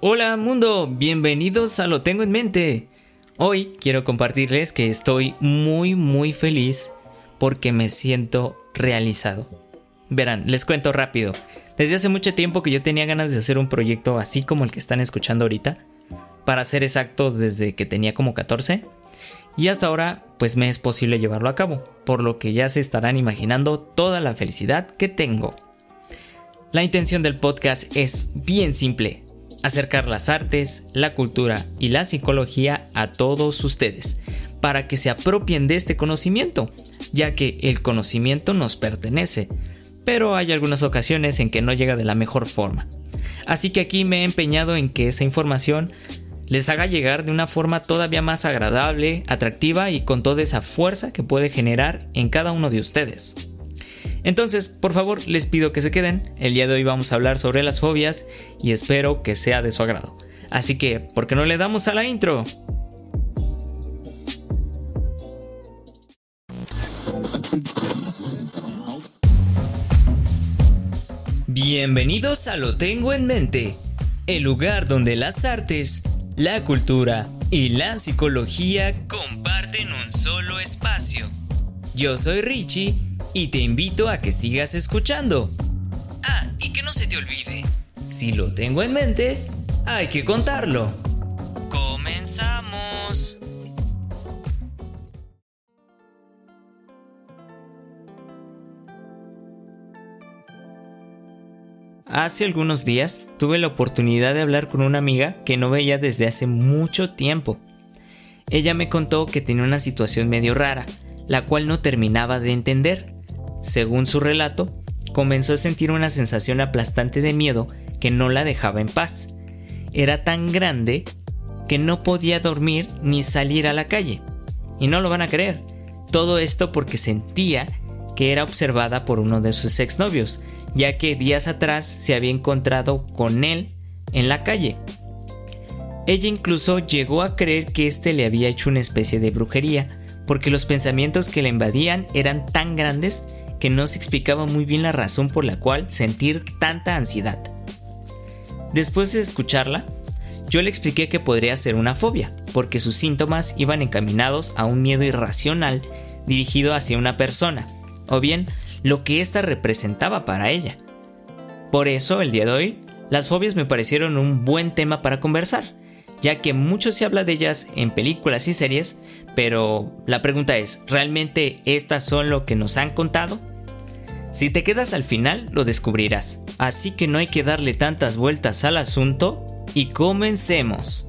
Hola mundo, bienvenidos a Lo Tengo en Mente. Hoy quiero compartirles que estoy muy muy feliz porque me siento realizado. Verán, les cuento rápido. Desde hace mucho tiempo que yo tenía ganas de hacer un proyecto así como el que están escuchando ahorita. Para ser exactos desde que tenía como 14. Y hasta ahora pues me es posible llevarlo a cabo. Por lo que ya se estarán imaginando toda la felicidad que tengo. La intención del podcast es bien simple acercar las artes, la cultura y la psicología a todos ustedes, para que se apropien de este conocimiento, ya que el conocimiento nos pertenece, pero hay algunas ocasiones en que no llega de la mejor forma. Así que aquí me he empeñado en que esa información les haga llegar de una forma todavía más agradable, atractiva y con toda esa fuerza que puede generar en cada uno de ustedes. Entonces, por favor, les pido que se queden. El día de hoy vamos a hablar sobre las fobias y espero que sea de su agrado. Así que, ¿por qué no le damos a la intro? Bienvenidos a Lo Tengo en Mente, el lugar donde las artes, la cultura y la psicología comparten un solo espacio. Yo soy Richie y te invito a que sigas escuchando. Ah, y que no se te olvide, si lo tengo en mente, hay que contarlo. Comenzamos. Hace algunos días tuve la oportunidad de hablar con una amiga que no veía desde hace mucho tiempo. Ella me contó que tenía una situación medio rara, la cual no terminaba de entender. Según su relato, comenzó a sentir una sensación aplastante de miedo que no la dejaba en paz. Era tan grande que no podía dormir ni salir a la calle. Y no lo van a creer. Todo esto porque sentía que era observada por uno de sus exnovios, ya que días atrás se había encontrado con él en la calle. Ella incluso llegó a creer que éste le había hecho una especie de brujería, porque los pensamientos que le invadían eran tan grandes que no se explicaba muy bien la razón por la cual sentir tanta ansiedad. Después de escucharla, yo le expliqué que podría ser una fobia, porque sus síntomas iban encaminados a un miedo irracional dirigido hacia una persona, o bien lo que ésta representaba para ella. Por eso, el día de hoy, las fobias me parecieron un buen tema para conversar, ya que mucho se habla de ellas en películas y series, pero la pregunta es, ¿realmente estas son lo que nos han contado? Si te quedas al final, lo descubrirás. Así que no hay que darle tantas vueltas al asunto y comencemos.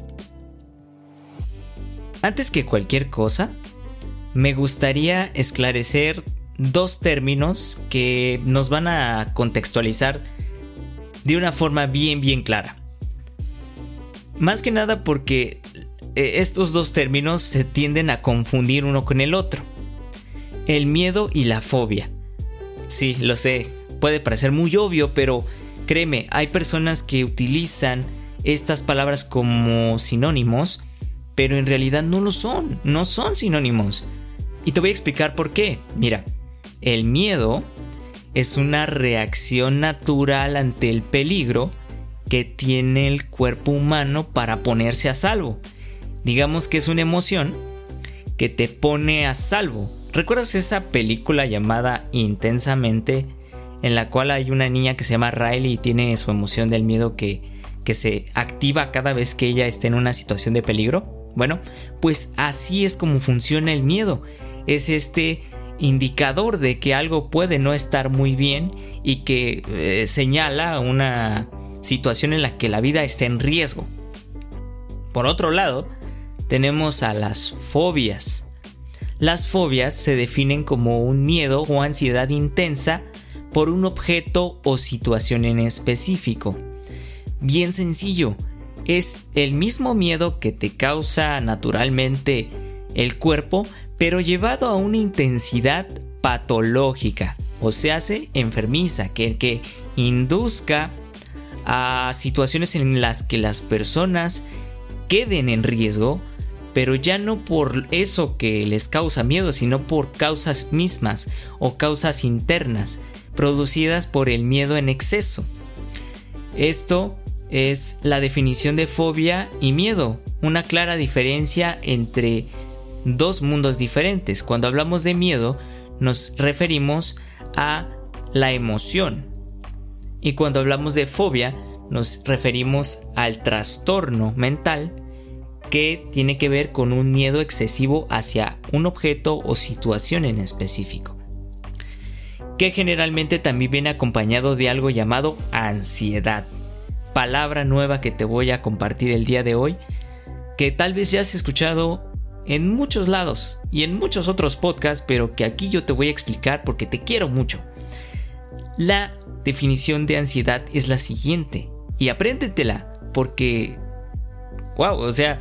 Antes que cualquier cosa, me gustaría esclarecer dos términos que nos van a contextualizar de una forma bien bien clara. Más que nada porque eh, estos dos términos se tienden a confundir uno con el otro. El miedo y la fobia. Sí, lo sé, puede parecer muy obvio, pero créeme, hay personas que utilizan estas palabras como sinónimos, pero en realidad no lo son, no son sinónimos. Y te voy a explicar por qué. Mira, el miedo es una reacción natural ante el peligro que tiene el cuerpo humano para ponerse a salvo. Digamos que es una emoción que te pone a salvo. ¿Recuerdas esa película llamada Intensamente? En la cual hay una niña que se llama Riley y tiene su emoción del miedo que, que se activa cada vez que ella esté en una situación de peligro. Bueno, pues así es como funciona el miedo. Es este indicador de que algo puede no estar muy bien y que eh, señala una situación en la que la vida está en riesgo. Por otro lado, tenemos a las fobias. Las fobias se definen como un miedo o ansiedad intensa por un objeto o situación en específico. Bien sencillo, es el mismo miedo que te causa naturalmente el cuerpo, pero llevado a una intensidad patológica, o se hace enfermiza, que, que induzca a situaciones en las que las personas queden en riesgo, pero ya no por eso que les causa miedo, sino por causas mismas o causas internas producidas por el miedo en exceso. Esto es la definición de fobia y miedo, una clara diferencia entre dos mundos diferentes. Cuando hablamos de miedo nos referimos a la emoción y cuando hablamos de fobia nos referimos al trastorno mental que tiene que ver con un miedo excesivo hacia un objeto o situación en específico, que generalmente también viene acompañado de algo llamado ansiedad, palabra nueva que te voy a compartir el día de hoy, que tal vez ya has escuchado en muchos lados y en muchos otros podcasts, pero que aquí yo te voy a explicar porque te quiero mucho. La definición de ansiedad es la siguiente, y apréndetela, porque, wow, o sea,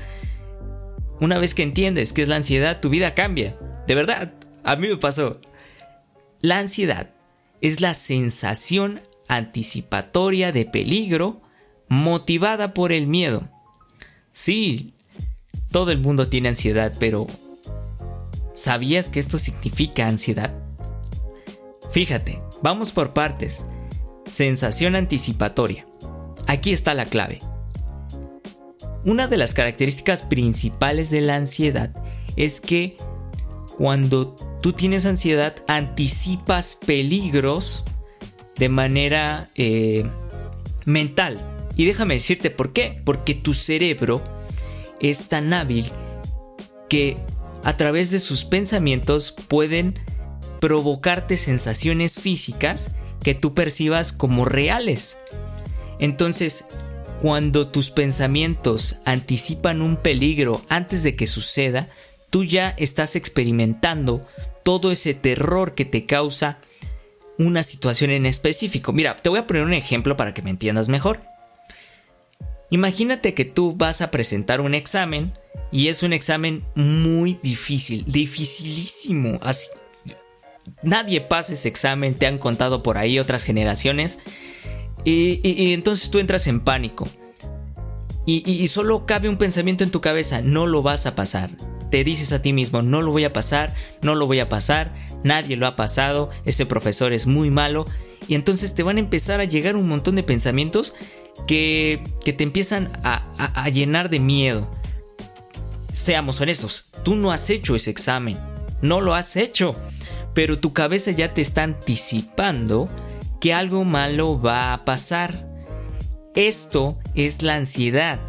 una vez que entiendes qué es la ansiedad, tu vida cambia. De verdad, a mí me pasó. La ansiedad es la sensación anticipatoria de peligro motivada por el miedo. Sí, todo el mundo tiene ansiedad, pero ¿sabías que esto significa ansiedad? Fíjate, vamos por partes. Sensación anticipatoria. Aquí está la clave. Una de las características principales de la ansiedad es que cuando tú tienes ansiedad anticipas peligros de manera eh, mental. Y déjame decirte por qué. Porque tu cerebro es tan hábil que a través de sus pensamientos pueden provocarte sensaciones físicas que tú percibas como reales. Entonces, cuando tus pensamientos anticipan un peligro antes de que suceda, tú ya estás experimentando todo ese terror que te causa una situación en específico. Mira, te voy a poner un ejemplo para que me entiendas mejor. Imagínate que tú vas a presentar un examen y es un examen muy difícil, dificilísimo. Así, nadie pasa ese examen, te han contado por ahí otras generaciones y, entonces tú entras en pánico. Y, solo cabe un pensamiento en tu cabeza, no lo vas a pasar. Te dices a ti mismo, no lo voy a pasar, no lo voy a pasar, nadie lo ha pasado, ese profesor es muy malo. Y entonces te van a empezar a llegar un montón de pensamientos que, te empiezan a llenar de miedo. Seamos honestos, tú no has hecho ese examen, no lo has hecho, pero tu cabeza ya te está anticipando que algo malo va a pasar. Esto es la ansiedad.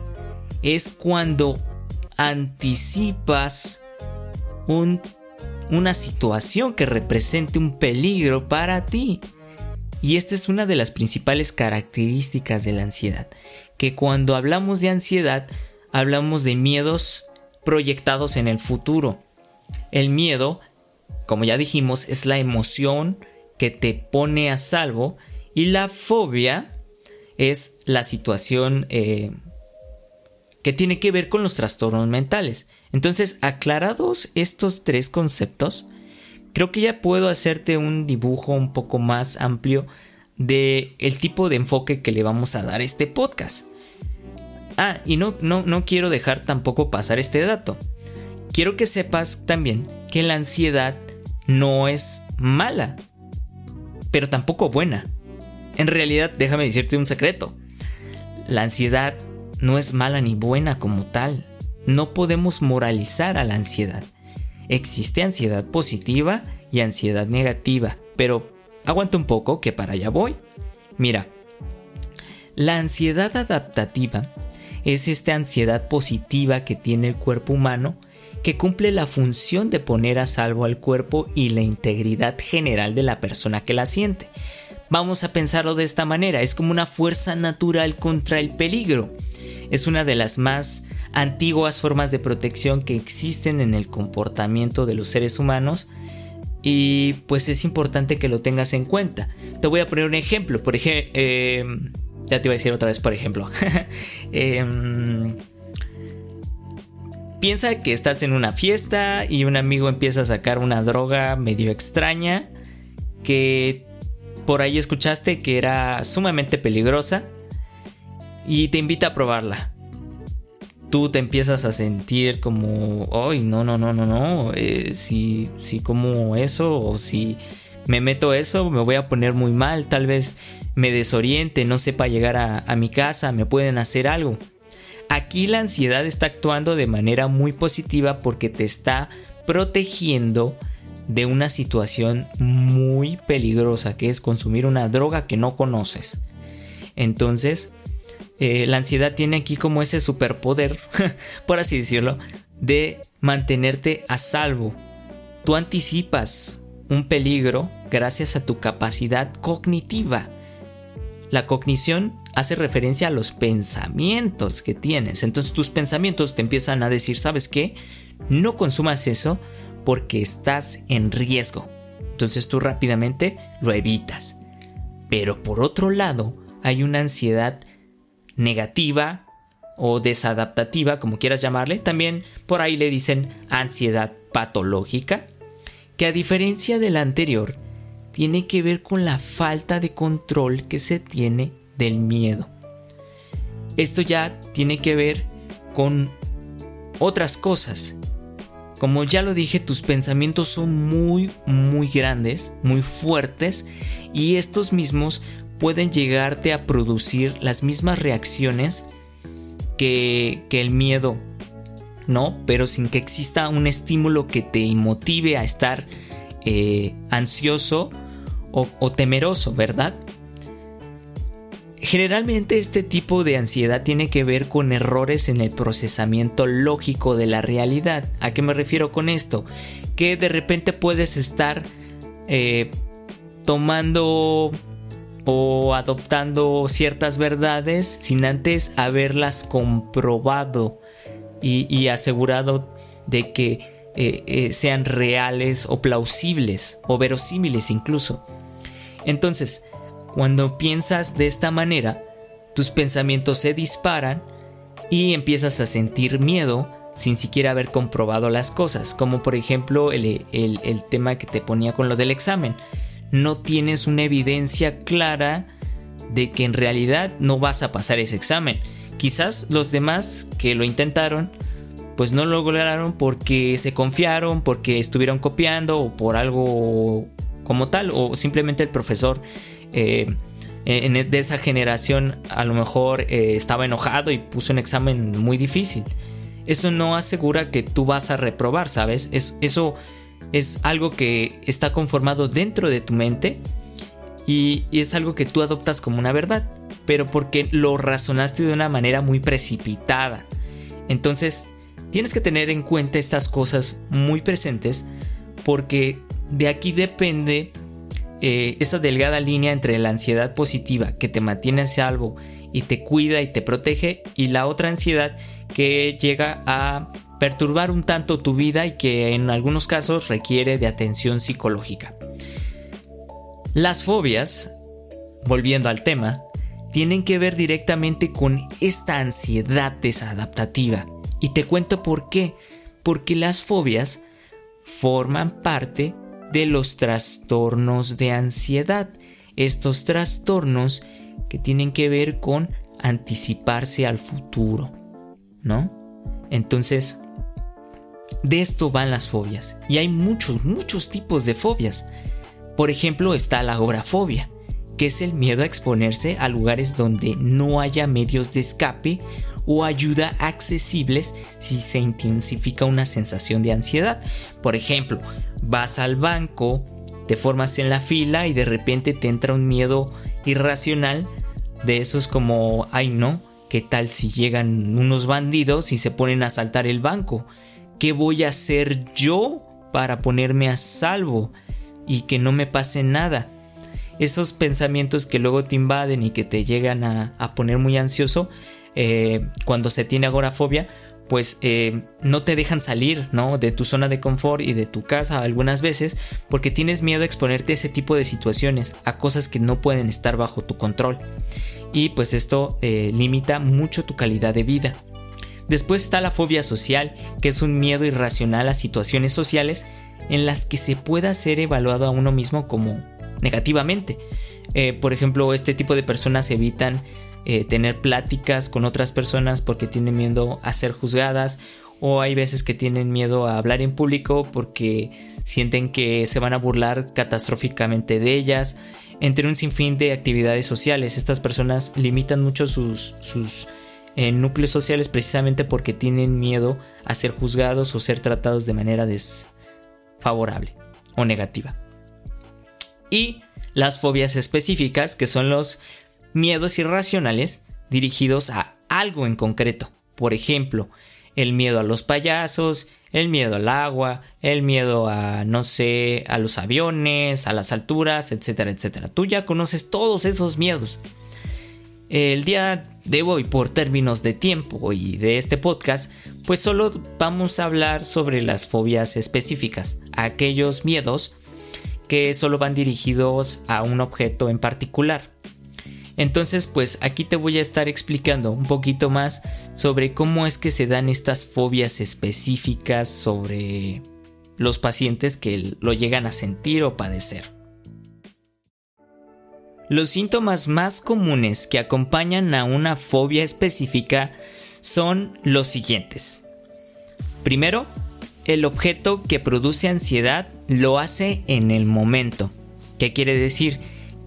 Es cuando anticipas una situación que represente un peligro para ti. Y esta es una de las principales características de la ansiedad. Que cuando hablamos de ansiedad, hablamos de miedos proyectados en el futuro. El miedo, como ya dijimos, es la emoción que te pone a salvo y la fobia es la situación eh, que tiene que ver con los trastornos mentales. Entonces, aclarados estos tres conceptos, creo que ya puedo hacerte un dibujo un poco más amplio de el tipo de enfoque que le vamos a dar a este podcast. Ah, y no, no, no quiero dejar tampoco pasar este dato. Quiero que sepas también que la ansiedad no es mala pero tampoco buena. En realidad, déjame decirte un secreto. La ansiedad no es mala ni buena como tal. No podemos moralizar a la ansiedad. Existe ansiedad positiva y ansiedad negativa, pero aguanta un poco que para allá voy. Mira, la ansiedad adaptativa es esta ansiedad positiva que tiene el cuerpo humano que cumple la función de poner a salvo al cuerpo y la integridad general de la persona que la siente. Vamos a pensarlo de esta manera, es como una fuerza natural contra el peligro. Es una de las más antiguas formas de protección que existen en el comportamiento de los seres humanos y pues es importante que lo tengas en cuenta. Te voy a poner un ejemplo, por ejemplo, eh, ya te iba a decir otra vez, por ejemplo. Em, Piensa que estás en una fiesta y un amigo empieza a sacar una droga medio extraña que por ahí escuchaste que era sumamente peligrosa y te invita a probarla. Tú te empiezas a sentir como, ay, no, no, no, no, no, eh, si, si como eso o si me meto eso, me voy a poner muy mal, tal vez me desoriente, no sepa llegar a, a mi casa, me pueden hacer algo. Aquí la ansiedad está actuando de manera muy positiva porque te está protegiendo de una situación muy peligrosa que es consumir una droga que no conoces. Entonces, eh, la ansiedad tiene aquí como ese superpoder, por así decirlo, de mantenerte a salvo. Tú anticipas un peligro gracias a tu capacidad cognitiva. La cognición hace referencia a los pensamientos que tienes. Entonces tus pensamientos te empiezan a decir, ¿sabes qué? No consumas eso porque estás en riesgo. Entonces tú rápidamente lo evitas. Pero por otro lado, hay una ansiedad negativa o desadaptativa, como quieras llamarle. También por ahí le dicen ansiedad patológica, que a diferencia de la anterior, tiene que ver con la falta de control que se tiene del miedo. Esto ya tiene que ver con otras cosas como ya lo dije, tus pensamientos son muy, muy grandes, muy fuertes y estos mismos pueden llegarte a producir las mismas reacciones que, el miedo, ¿no? Pero sin que exista un estímulo que te motive a estar eh, ansioso o temeroso, ¿verdad? Generalmente este tipo de ansiedad tiene que ver con errores en el procesamiento lógico de la realidad. ¿A qué me refiero con esto? Que de repente puedes estar eh, tomando o adoptando ciertas verdades sin antes haberlas comprobado y, asegurado de que eh, eh, sean reales o plausibles o verosímiles incluso. Entonces, cuando piensas de esta manera, tus pensamientos se disparan y empiezas a sentir miedo sin siquiera haber comprobado las cosas, como por ejemplo el, tema que te ponía con lo del examen. No tienes una evidencia clara de que en realidad no vas a pasar ese examen. Quizás los demás que lo intentaron, pues no lo lograron porque se confiaron, porque estuvieron copiando o por algo como tal, o simplemente el profesor eh, de esa generación a lo mejor eh, estaba enojado y puso un examen muy difícil. Eso no asegura que tú vas a reprobar, ¿sabes? eso es algo que está conformado dentro de tu mente y es algo que tú adoptas como una verdad, pero porque lo razonaste de una manera muy precipitada. Entonces, tienes que tener en cuenta estas cosas muy presentes porque de aquí depende eh, esa delgada línea entre la ansiedad positiva que te mantiene a salvo y te cuida y te protege y la otra ansiedad que llega a perturbar un tanto tu vida y que en algunos casos requiere de atención psicológica. Las fobias, volviendo al tema, tienen que ver directamente con esta ansiedad desadaptativa. Y te cuento por qué. Porque las fobias forman parte de los trastornos de ansiedad. Estos trastornos que tienen que ver con anticiparse al futuro, ¿no? Entonces, de esto van las fobias. Y hay muchos, muchos tipos de fobias. Por ejemplo, está la agorafobia, que es el miedo a exponerse a lugares donde no haya medios de escape o ayuda accesibles si se intensifica una sensación de ansiedad. Por ejemplo, vas al banco, te formas en la fila y de repente te entra un miedo irracional de esos como, ay no, ¿qué tal si llegan unos bandidos y se ponen a asaltar el banco? ¿Qué voy a hacer yo para ponerme a salvo y que no me pase nada? Esos pensamientos que luego te invaden y que te llegan a, a poner muy ansioso eh, cuando se tiene agorafobia, pues eh, no te dejan salir ¿no? de tu zona de confort y de tu casa algunas veces porque tienes miedo a exponerte a ese tipo de situaciones, a cosas que no pueden estar bajo tu control. Y pues esto eh, limita mucho tu calidad de vida. Después está la fobia social, que es un miedo irracional a situaciones sociales en las que se pueda ser evaluado a uno mismo como negativamente. por ejemplo, este tipo de personas evitan eh, tener pláticas con otras personas porque tienen miedo a ser juzgadas o hay veces que tienen miedo a hablar en público porque sienten que se van a burlar catastróficamente de ellas, entre un sinfín de actividades sociales. Estas personas limitan mucho sus, sus eh, núcleos sociales precisamente porque tienen miedo a ser juzgados o ser tratados de manera desfavorable o negativa. Y las fobias específicas, que son los miedos irracionales dirigidos a algo en concreto. Por ejemplo, el miedo a los payasos, el miedo al agua, el miedo a, no sé, a los aviones, a las alturas, etcétera, etcétera. Tú ya conoces todos esos miedos. El día de hoy, por términos de tiempo y de este podcast, pues solo vamos a hablar sobre las fobias específicas, aquellos miedos que solo van dirigidos a un objeto en particular. Entonces, pues aquí te voy a estar explicando un poquito más sobre cómo es que se dan estas fobias específicas sobre los pacientes que lo llegan a sentir o padecer. Los síntomas más comunes que acompañan a una fobia específica son los siguientes. Primero, el objeto que produce ansiedad lo hace en el momento. ¿Qué quiere decir?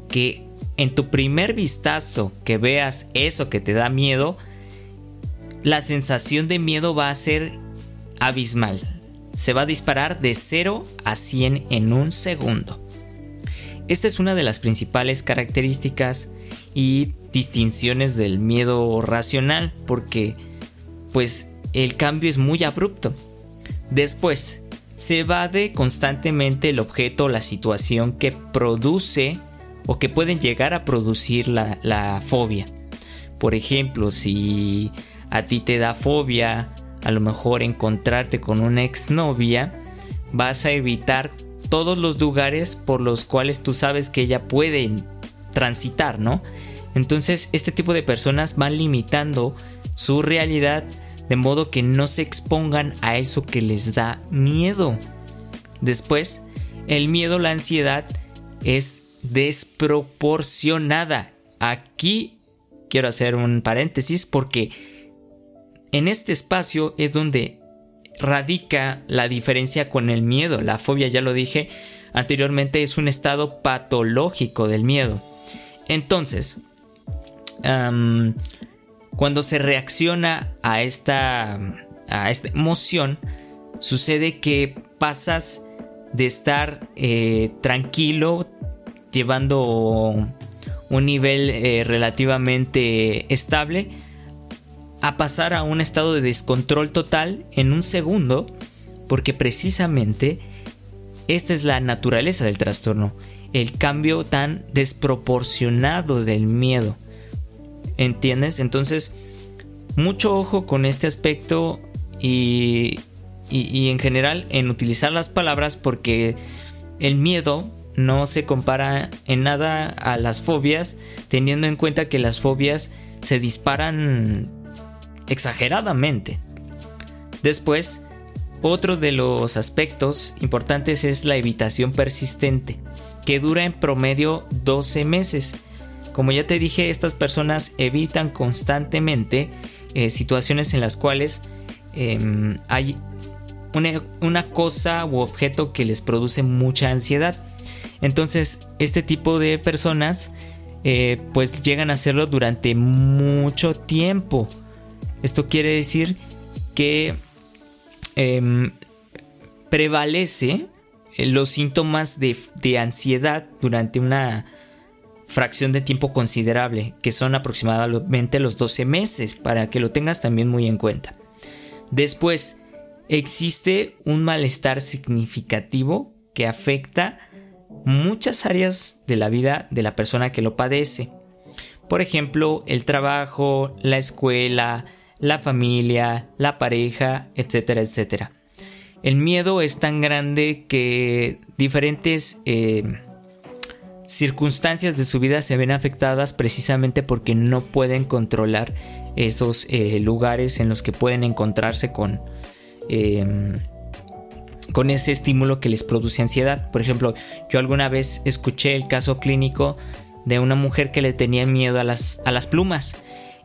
Que en tu primer vistazo que veas eso que te da miedo, la sensación de miedo va a ser abismal. Se va a disparar de 0 a 100 en un segundo. Esta es una de las principales características y distinciones del miedo racional porque pues el cambio es muy abrupto. Después, se evade constantemente el objeto o la situación que produce o que pueden llegar a producir la, fobia. Por ejemplo, si a ti te da fobia, a lo mejor encontrarte con una exnovia, vas a evitar todos los lugares por los cuales tú sabes que ella puede transitar, ¿no? Entonces, este tipo de personas van limitando su realidad de modo que no se expongan a eso que les da miedo. Después, el miedo, la ansiedad es desproporcionada. Aquí quiero hacer un paréntesis porque en este espacio es donde radica la diferencia con el miedo. La fobia, ya lo dije anteriormente, es un estado patológico del miedo. Entonces, cuando se reacciona a esta, a esta emoción, sucede que pasas de estar eh, tranquilo, llevando un nivel eh, relativamente estable a pasar a un estado de descontrol total en un segundo porque precisamente esta es la naturaleza del trastorno, el cambio tan desproporcionado del miedo. ¿Entiendes? Entonces, mucho ojo con este aspecto y, y en general en utilizar las palabras porque el miedo no se compara en nada a las fobias, teniendo en cuenta que las fobias se disparan exageradamente. Después, otro de los aspectos importantes es la evitación persistente, que dura en promedio 12 meses. Como ya te dije, estas personas evitan constantemente eh, situaciones en las cuales em, hay una, una cosa u objeto que les produce mucha ansiedad. Entonces, este tipo de personas eh, pues llegan a hacerlo durante mucho tiempo. Esto quiere decir que em, prevalece los síntomas de, de ansiedad durante una fracción de tiempo considerable, que son aproximadamente los 12 meses, para que lo tengas también muy en cuenta. Después, existe un malestar significativo que afecta muchas áreas de la vida de la persona que lo padece. Por ejemplo, el trabajo, la escuela, la familia, la pareja, etcétera, etcétera. El miedo es tan grande que diferentes eh, circunstancias de su vida se ven afectadas precisamente porque no pueden controlar esos eh, lugares en los que pueden encontrarse con eh, con ese estímulo que les produce ansiedad. Por ejemplo, yo alguna vez escuché el caso clínico de una mujer que le tenía miedo a las, a las plumas.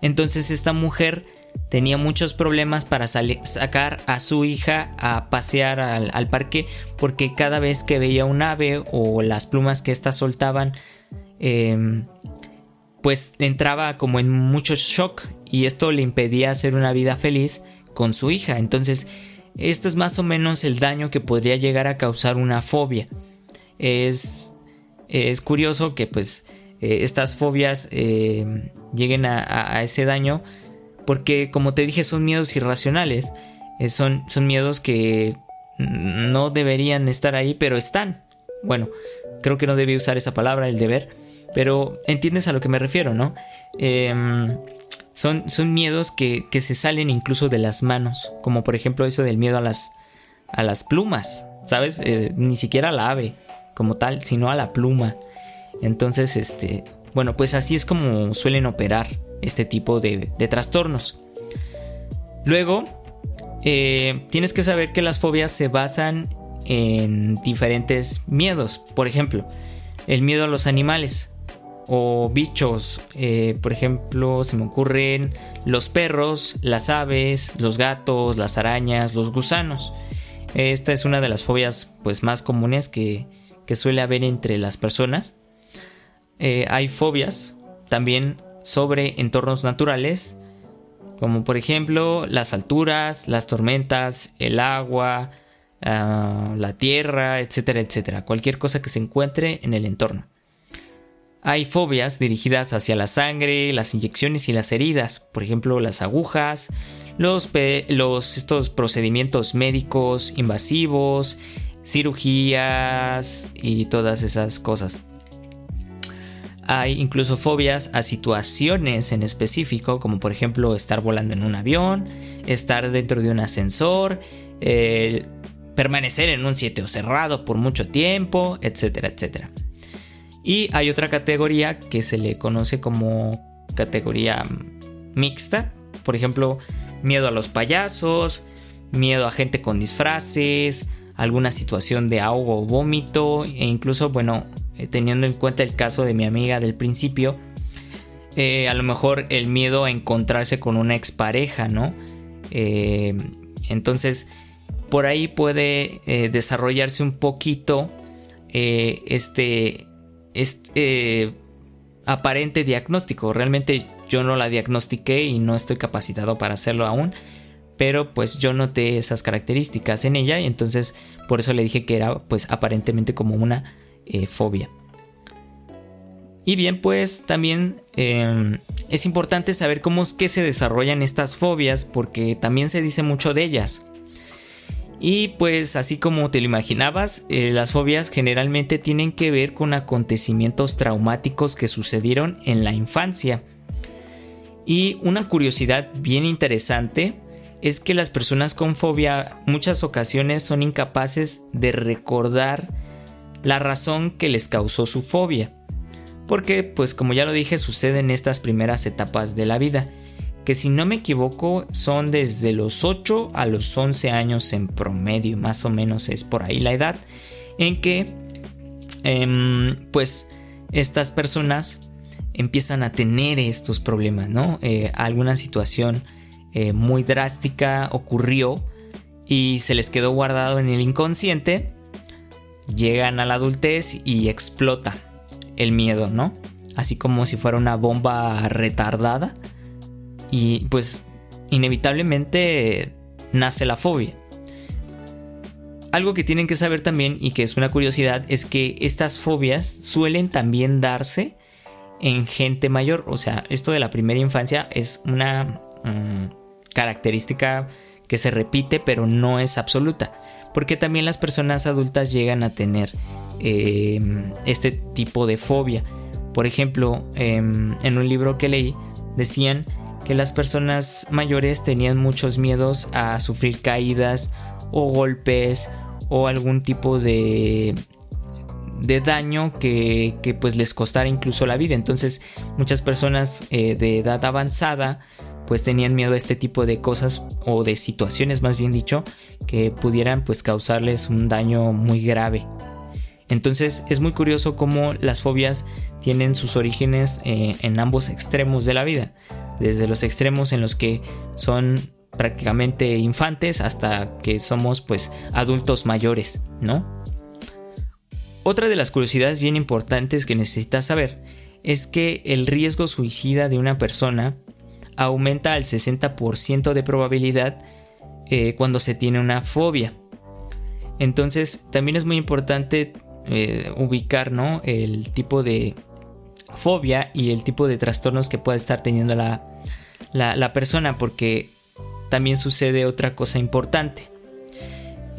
Entonces esta mujer tenía muchos problemas para sacar a su hija a pasear al, parque porque cada vez que veía un ave o las plumas que ésta soltaban, em, pues entraba como en mucho shock y esto le impedía hacer una vida feliz con su hija. Entonces, esto es más o menos el daño que podría llegar a causar una fobia. Es, es curioso que pues eh, estas fobias em, lleguen a ese daño porque como te dije son miedos irracionales, eh, son, son miedos que no deberían estar ahí, pero están. Bueno, creo que no debí usar esa palabra, el deber, pero entiendes a lo que me refiero, ¿no? Em, son, son, miedos que, se salen incluso de las manos, como por ejemplo eso del miedo a las, a las plumas, ¿sabes? Eh, ni siquiera a la ave como tal, sino a la pluma. Entonces, este, bueno, pues así es como suelen operar este tipo de, trastornos. Luego, eh, tienes que saber que las fobias se basan en diferentes miedos. Por ejemplo, el miedo a los animales o bichos. Eh, por ejemplo, se me ocurren los perros, las aves, los gatos, las arañas, los gusanos. Esta es una de las fobias pues, más comunes que, suele haber entre las personas. Eh, hay fobias también sobre entornos naturales, como por ejemplo las alturas, las tormentas, el agua, ah, la tierra, etcétera, etcétera, cualquier cosa que se encuentre en el entorno. Hay fobias dirigidas hacia la sangre, las inyecciones y las heridas, por ejemplo las agujas, los, estos procedimientos médicos invasivos, cirugías y todas esas cosas. Hay incluso fobias a situaciones en específico, como por ejemplo estar volando en un avión, estar dentro de un ascensor, eh, permanecer en un sitio cerrado por mucho tiempo, etcétera, etcétera. Y hay otra categoría que se le conoce como categoría mixta, por ejemplo, miedo a los payasos, miedo a gente con disfraces, alguna situación de ahogo o vómito e incluso, bueno, eh, teniendo en cuenta el caso de mi amiga del principio, eh, a lo mejor el miedo a encontrarse con una expareja, ¿no? Eh, entonces, por ahí puede desarrollarse un poquito este, este aparente diagnóstico. Realmente yo no la diagnostiqué y no estoy capacitado para hacerlo aún. Pero pues yo noté esas características en ella y entonces por eso le dije que era pues aparentemente como una eh, fobia. Y bien, pues también em, es importante saber cómo es que se desarrollan estas fobias porque también se dice mucho de ellas. Y pues así como te lo imaginabas, eh, las fobias generalmente tienen que ver con acontecimientos traumáticos que sucedieron en la infancia. Y una curiosidad bien interesante es que las personas con fobia muchas ocasiones son incapaces de recordar la razón que les causó su fobia. Porque, pues como ya lo dije, sucede en estas primeras etapas de la vida, que si no me equivoco son desde los 8 a los 11 años en promedio, más o menos es por ahí la edad, en que em, pues estas personas empiezan a tener estos problemas, ¿no? Eh, alguna situación eh, muy drástica ocurrió y se les quedó guardado en el inconsciente llegan a la adultez y explota el miedo, ¿no? Así como si fuera una bomba retardada. Y pues inevitablemente nace la fobia. Algo que tienen que saber también y que es una curiosidad es que estas fobias suelen también darse en gente mayor. O sea, esto de la primera infancia es una mm, característica que se repite pero no es absoluta porque también las personas adultas llegan a tener eh, este tipo de fobia. Por ejemplo, em, en un libro que leí decían que las personas mayores tenían muchos miedos a sufrir caídas o golpes o algún tipo de de daño que, pues les costara incluso la vida entonces muchas personas eh, de edad avanzada pues tenían miedo a este tipo de cosas o de situaciones más bien dicho que pudieran pues causarles un daño muy grave. Entonces es muy curioso cómo las fobias tienen sus orígenes eh, en ambos extremos de la vida, desde los extremos en los que son prácticamente infantes hasta que somos pues adultos mayores, ¿no? Otra de las curiosidades bien importantes que necesitas saber es que el riesgo suicida de una persona aumenta al 60% de probabilidad eh, cuando se tiene una fobia. Entonces también es muy importante eh, ubicar ¿no? el tipo de fobia y el tipo de trastornos que pueda estar teniendo la, la persona porque también sucede otra cosa importante.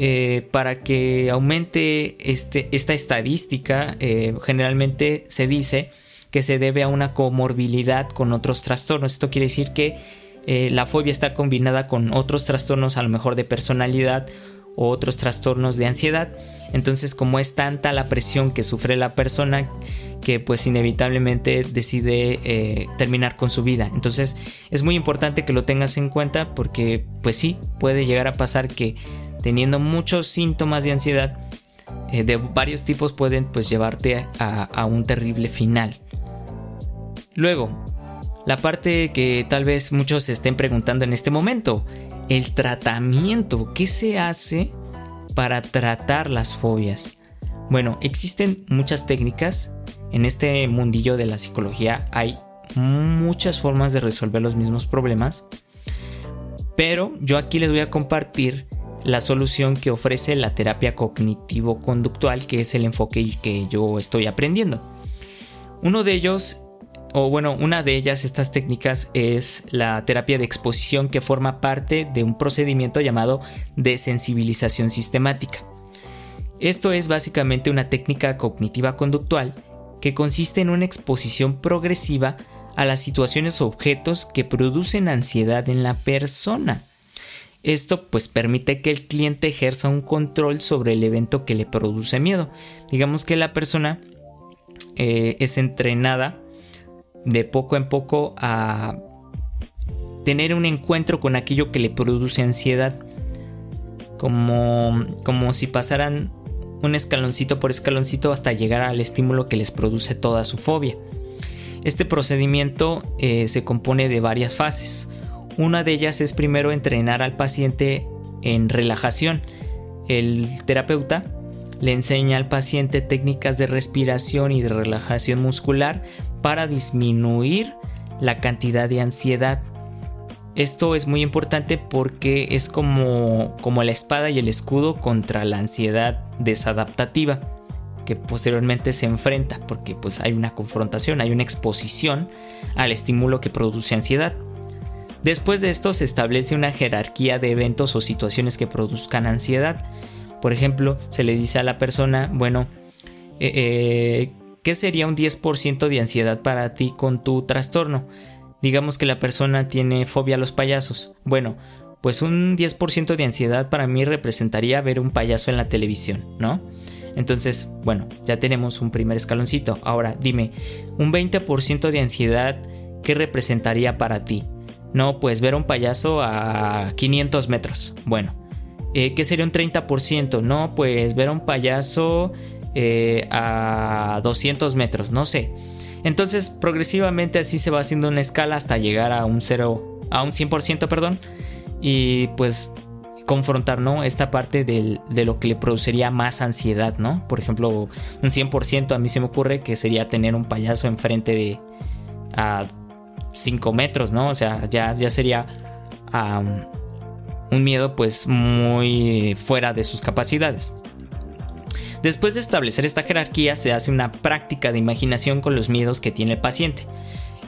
Eh, para que aumente este, esta estadística, eh, generalmente se dice que se debe a una comorbilidad con otros trastornos. Esto quiere decir que la fobia está combinada con otros trastornos, a lo mejor de personalidad o otros trastornos de ansiedad. Entonces, como es tanta la presión que sufre la persona, que pues inevitablemente decide terminar con su vida. Entonces es muy importante que lo tengas en cuenta porque pues sí, puede llegar a pasar que teniendo muchos síntomas de ansiedad eh, de varios tipos pueden pues llevarte a, un terrible final. Luego, la parte que tal vez muchos se estén preguntando en este momento, el tratamiento, ¿qué se hace para tratar las fobias? Bueno, existen muchas técnicas. En este mundillo de la psicología hay muchas formas de resolver los mismos problemas. Pero yo aquí les voy a compartir la solución que ofrece la terapia cognitivo-conductual, que es el enfoque que yo estoy aprendiendo. Uno de ellos, o bueno, una de ellas, estas técnicas, es la terapia de exposición que forma parte de un procedimiento llamado desensibilización sistemática. Esto es básicamente una técnica cognitiva conductual que consiste en una exposición progresiva a las situaciones o objetos que producen ansiedad en la persona. Esto pues permite que el cliente ejerza un control sobre el evento que le produce miedo. Digamos que la persona eh, es entrenada de poco en poco a tener un encuentro con aquello que le produce ansiedad. Como, como si pasaran un escaloncito por escaloncito hasta llegar al estímulo que les produce toda su fobia. Este procedimiento eh, se compone de varias fases. Una de ellas es primero entrenar al paciente en relajación. El terapeuta le enseña al paciente técnicas de respiración y de relajación muscular para disminuir la cantidad de ansiedad. Esto es muy importante porque es como, como la espada y el escudo contra la ansiedad desadaptativa que posteriormente se enfrenta porque pues hay una confrontación, hay una exposición al estímulo que produce ansiedad. Después de esto se establece una jerarquía de eventos o situaciones que produzcan ansiedad. Por ejemplo, se le dice a la persona, bueno, eh, eh, ¿qué sería un 10% de ansiedad para ti con tu trastorno? Digamos que la persona tiene fobia a los payasos. Bueno, pues un 10% de ansiedad para mí representaría ver un payaso en la televisión, ¿no? Entonces, bueno, ya tenemos un primer escaloncito. Ahora, dime, un 20% de ansiedad, ¿qué representaría para ti? No, pues ver un payaso a 500 metros. Bueno, eh, ¿qué sería un 30%? No, pues ver un payaso eh, a 200 metros, no sé. Entonces, progresivamente así se va haciendo una escala hasta llegar a un 0, a un 100%, perdón. Y pues confrontar, ¿no? Esta parte de lo que le produciría más ansiedad, ¿no? Por ejemplo, un 100% a mí se me ocurre que sería tener un payaso enfrente de a 5 metros, ¿no? O sea, ya, ya sería un miedo pues muy fuera de sus capacidades. Después de establecer esta jerarquía se hace una práctica de imaginación con los miedos que tiene el paciente.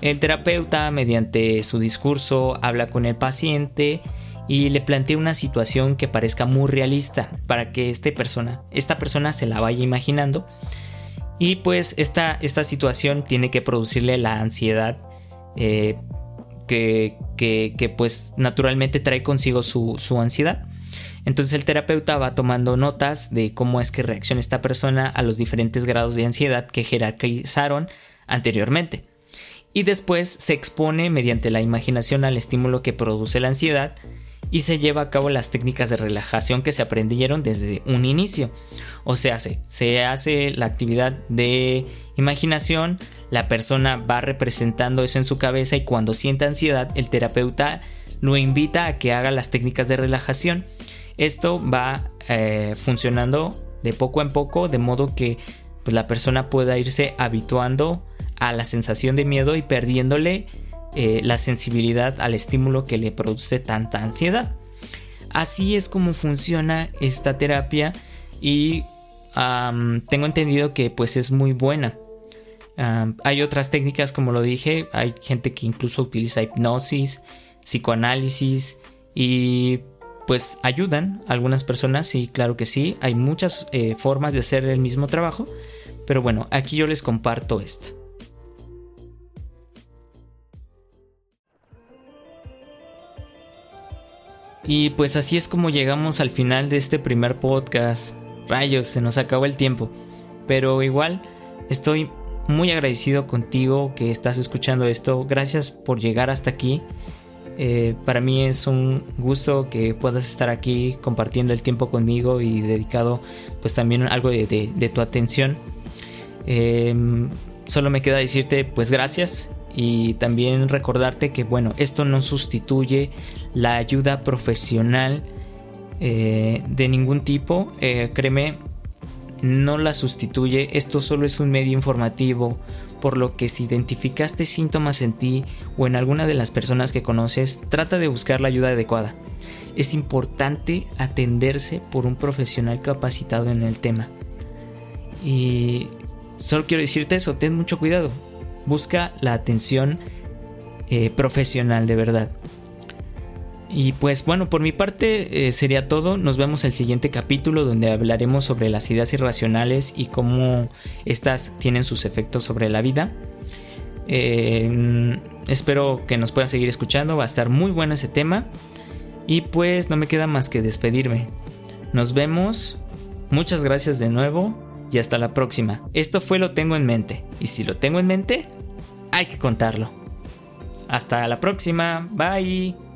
El terapeuta, mediante su discurso, habla con el paciente y le plantea una situación que parezca muy realista para que este persona, esta persona se la vaya imaginando. Y pues esta, esta situación tiene que producirle la ansiedad eh, que, pues naturalmente trae consigo su, ansiedad. Entonces el terapeuta va tomando notas de cómo es que reacciona esta persona a los diferentes grados de ansiedad que jerarquizaron anteriormente. Y después se expone mediante la imaginación al estímulo que produce la ansiedad y se lleva a cabo las técnicas de relajación que se aprendieron desde un inicio. O sea, se, se hace la actividad de imaginación, la persona va representando eso en su cabeza y cuando sienta ansiedad el terapeuta lo invita a que haga las técnicas de relajación. Esto va eh, funcionando de poco en poco de modo que pues, la persona pueda irse habituando a la sensación de miedo y perdiéndole eh, la sensibilidad al estímulo que le produce tanta ansiedad. Así es como funciona esta terapia y tengo entendido que pues es muy buena. hay otras técnicas como lo dije, hay gente que incluso utiliza hipnosis, psicoanálisis y pues ayudan a algunas personas, y claro que sí, hay muchas eh, formas de hacer el mismo trabajo, pero bueno, aquí yo les comparto esta. Y pues así es como llegamos al final de este primer podcast. Rayos, se nos acabó el tiempo. Pero igual estoy muy agradecido contigo que estás escuchando esto. Gracias por llegar hasta aquí. Eh, para mí es un gusto que puedas estar aquí compartiendo el tiempo conmigo y dedicado pues también algo de, tu atención. Em, solo me queda decirte pues gracias y también recordarte que bueno, esto no sustituye la ayuda profesional eh, de ningún tipo, eh, créeme, no la sustituye, esto solo es un medio informativo, por lo que si identificaste síntomas en ti o en alguna de las personas que conoces, trata de buscar la ayuda adecuada. Es importante atenderse por un profesional capacitado en el tema. Y solo quiero decirte eso, ten mucho cuidado busca la atención eh, profesional de verdad. Y pues bueno, por mi parte eh, sería todo. Nos vemos el siguiente capítulo donde hablaremos sobre las ideas irracionales y cómo estas tienen sus efectos sobre la vida. Eh, espero que nos puedan seguir escuchando, va a estar muy bueno ese tema. Y pues no me queda más que despedirme. Nos vemos. Muchas gracias de nuevo y hasta la próxima. Esto fue Lo Tengo en Mente. Y si lo tengo en mente, hay que contarlo. Hasta la próxima. Bye.